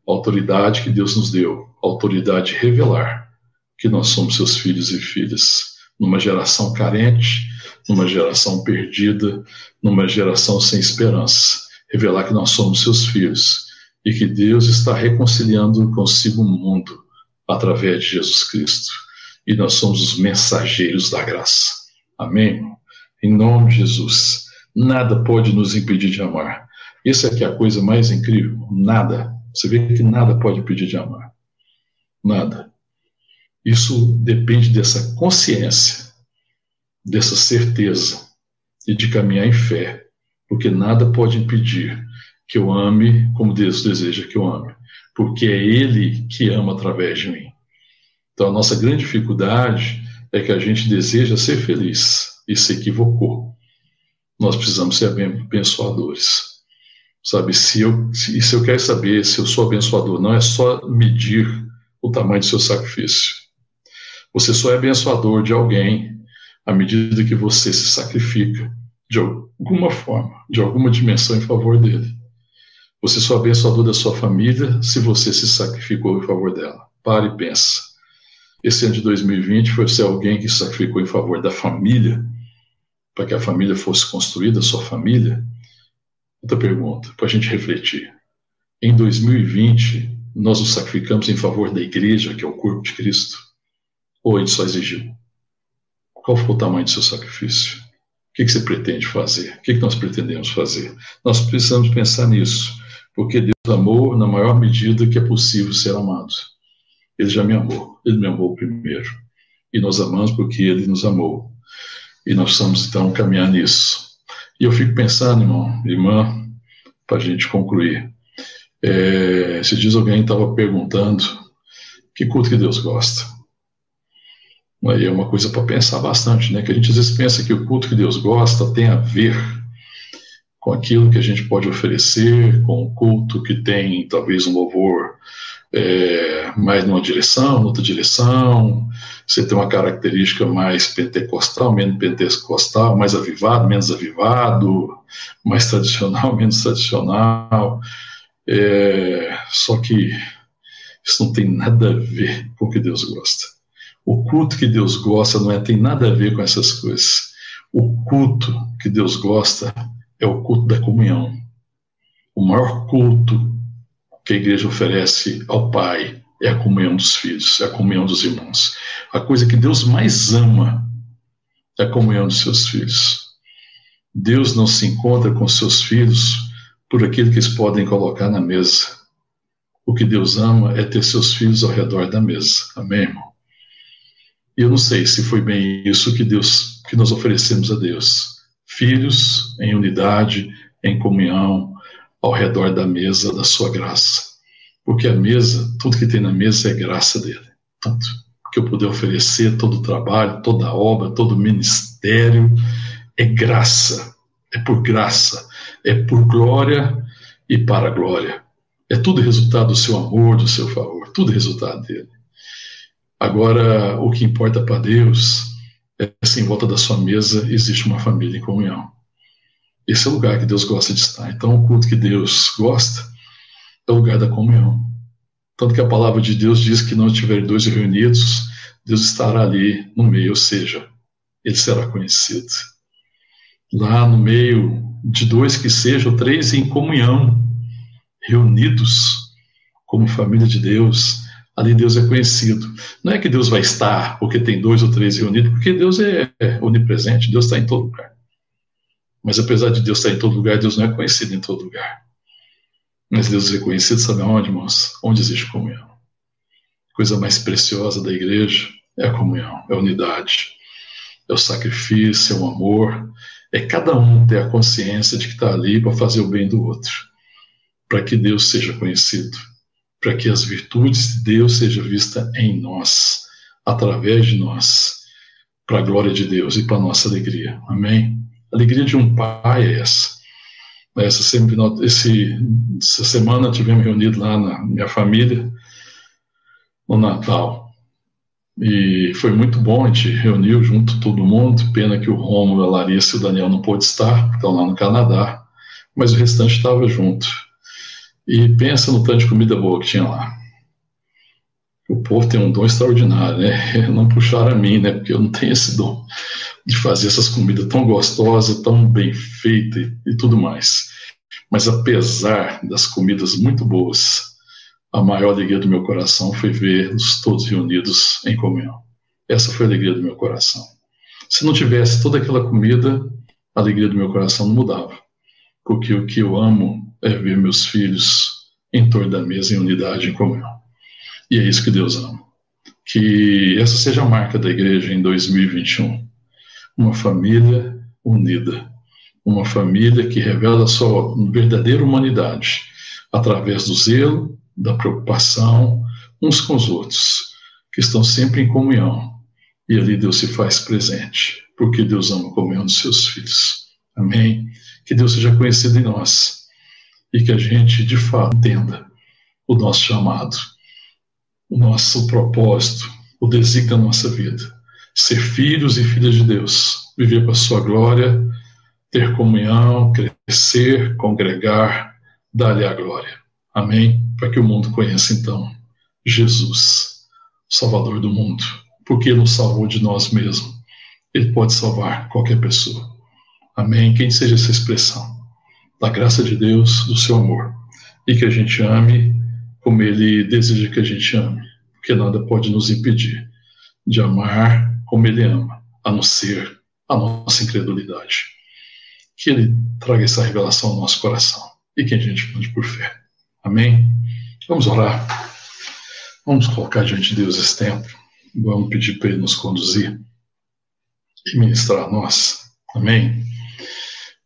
a autoridade que Deus nos deu, a autoridade de revelar que nós somos seus filhos e filhas, numa geração carente, numa geração perdida, numa geração sem esperança. Revelar que nós somos seus filhos e que Deus está reconciliando consigo o mundo através de Jesus Cristo. E nós somos os mensageiros da graça. Amém? Em nome de Jesus. Nada pode nos impedir de amar. Essa é que é a coisa mais incrível. Nada. Você vê que nada pode impedir de amar. Nada. Isso depende dessa consciência dessa certeza e de caminhar em fé, porque nada pode impedir que eu ame como Deus deseja que eu ame, porque é Ele que ama através de mim. Então, a nossa grande dificuldade é que a gente deseja ser feliz e se equivocou. Nós precisamos ser abençoadores. Sabe, se eu, se, se eu quero saber se eu sou abençoador, não é só medir o tamanho do seu sacrifício. Você só é abençoador de alguém à medida que você se sacrifica de alguma forma, de alguma dimensão em favor dele. Você só abençoador da sua família se você se sacrificou em favor dela. Pare e pensa. Esse ano de 2020 foi ser alguém que sacrificou em favor da família, para que a família fosse construída, sua família? Outra pergunta, para a gente refletir. Em 2020, nós nos sacrificamos em favor da igreja, que é o corpo de Cristo? Ou gente só exigiu? Qual foi o tamanho do seu sacrifício? O que, você pretende fazer? O que, que nós pretendemos fazer? Nós precisamos pensar nisso, porque Deus amou na maior medida que é possível ser amado. Ele já me amou, ele me amou primeiro. E nós amamos porque ele nos amou. E nós precisamos então caminhar nisso. E eu fico pensando, irmão, irmã, para a gente concluir. É, esses dias alguém estava perguntando que culto que Deus gosta. Aí é uma coisa para pensar bastante, né? Que a gente às vezes pensa que o culto que Deus gosta tem a ver com aquilo que a gente pode oferecer, com o culto que tem talvez um louvor é, mais numa direção, outra direção, você tem uma característica mais pentecostal, menos pentecostal, mais avivado, menos avivado, mais tradicional, [LAUGHS] menos tradicional. É, só que isso não tem nada a ver com o que Deus gosta. O culto que Deus gosta não é, tem nada a ver com essas coisas. O culto que Deus gosta é o culto da comunhão. O maior culto que a igreja oferece ao Pai é a comunhão dos filhos, é a comunhão dos irmãos. A coisa que Deus mais ama é a comunhão dos seus filhos. Deus não se encontra com seus filhos por aquilo que eles podem colocar na mesa. O que Deus ama é ter seus filhos ao redor da mesa. Amém, irmão? E eu não sei se foi bem isso que Deus, que nós oferecemos a Deus. Filhos em unidade, em comunhão, ao redor da mesa da sua graça. Porque a mesa, tudo que tem na mesa é graça dele. Tudo que eu puder oferecer, todo o trabalho, toda a obra, todo o ministério, é graça. É por graça. É por glória e para a glória. É tudo resultado do seu amor, do seu favor. Tudo resultado dele. Agora, o que importa para Deus é se em volta da sua mesa existe uma família em comunhão. Esse é o lugar que Deus gosta de estar. Então, o culto que Deus gosta é o lugar da comunhão. Tanto que a palavra de Deus diz que não estiver dois reunidos, Deus estará ali no meio, ou seja, ele será conhecido. Lá no meio de dois que sejam, três em comunhão, reunidos como família de Deus, ali Deus é conhecido. Não é que Deus vai estar porque tem dois ou três reunidos, porque Deus é onipresente, Deus está em todo lugar. Mas apesar de Deus estar em todo lugar, Deus não é conhecido em todo lugar. Mas Deus é conhecido, sabe aonde, irmãos? Onde existe comunhão. A coisa mais preciosa da igreja é a comunhão, é a unidade, é o sacrifício, é o amor, é cada um ter a consciência de que está ali para fazer o bem do outro, para que Deus seja conhecido, para que as virtudes de Deus sejam vistas em nós, através de nós, para a glória de Deus e para nossa alegria. Amém? A alegria de um pai é essa. Essa, esse, essa semana tivemos reunido lá na minha família, no Natal. E foi muito bom, a gente reuniu junto todo mundo. Pena que o Romulo, a Larissa e o Daniel não pôde estar, estão lá no Canadá, mas o restante estava junto. E pensa no tanto de comida boa que tinha lá. O povo tem um dom extraordinário, né? [LAUGHS] Não puxaram a mim, né? Porque eu não tenho esse dom de fazer essas comidas tão gostosas, tão bem feitas e, e tudo mais. Mas apesar das comidas muito boas, a maior alegria do meu coração foi ver-nos todos reunidos em comunhão. Essa foi a alegria do meu coração. Se não tivesse toda aquela comida, a alegria do meu coração não mudava. Porque o que eu amo é ver meus filhos em torno da mesa em unidade, em comunhão. E é isso que Deus ama. Que essa seja a marca da igreja em 2021 uma família unida, uma família que revela a sua verdadeira humanidade através do zelo, da preocupação uns com os outros, que estão sempre em comunhão. E ali Deus se faz presente, porque Deus ama a comunhão dos seus filhos. Amém? Que Deus seja conhecido em nós e que a gente, de fato, entenda o nosso chamado, o nosso propósito, o desígnio da nossa vida ser filhos e filhas de Deus, viver para a sua glória, ter comunhão, crescer, congregar, dar-lhe a glória. Amém? Para que o mundo conheça então Jesus, Salvador do mundo, porque Ele nos salvou de nós mesmos. Ele pode salvar qualquer pessoa. Amém? Quem seja essa expressão da graça de Deus, do seu amor, e que a gente ame como Ele deseja que a gente ame, porque nada pode nos impedir de amar como Ele ama, a não ser a nossa incredulidade. Que Ele traga essa revelação ao nosso coração e que a gente mande por fé. Amém? Vamos orar. Vamos colocar diante de Deus esse tempo. Vamos pedir para Ele nos conduzir e ministrar a nós. Amém?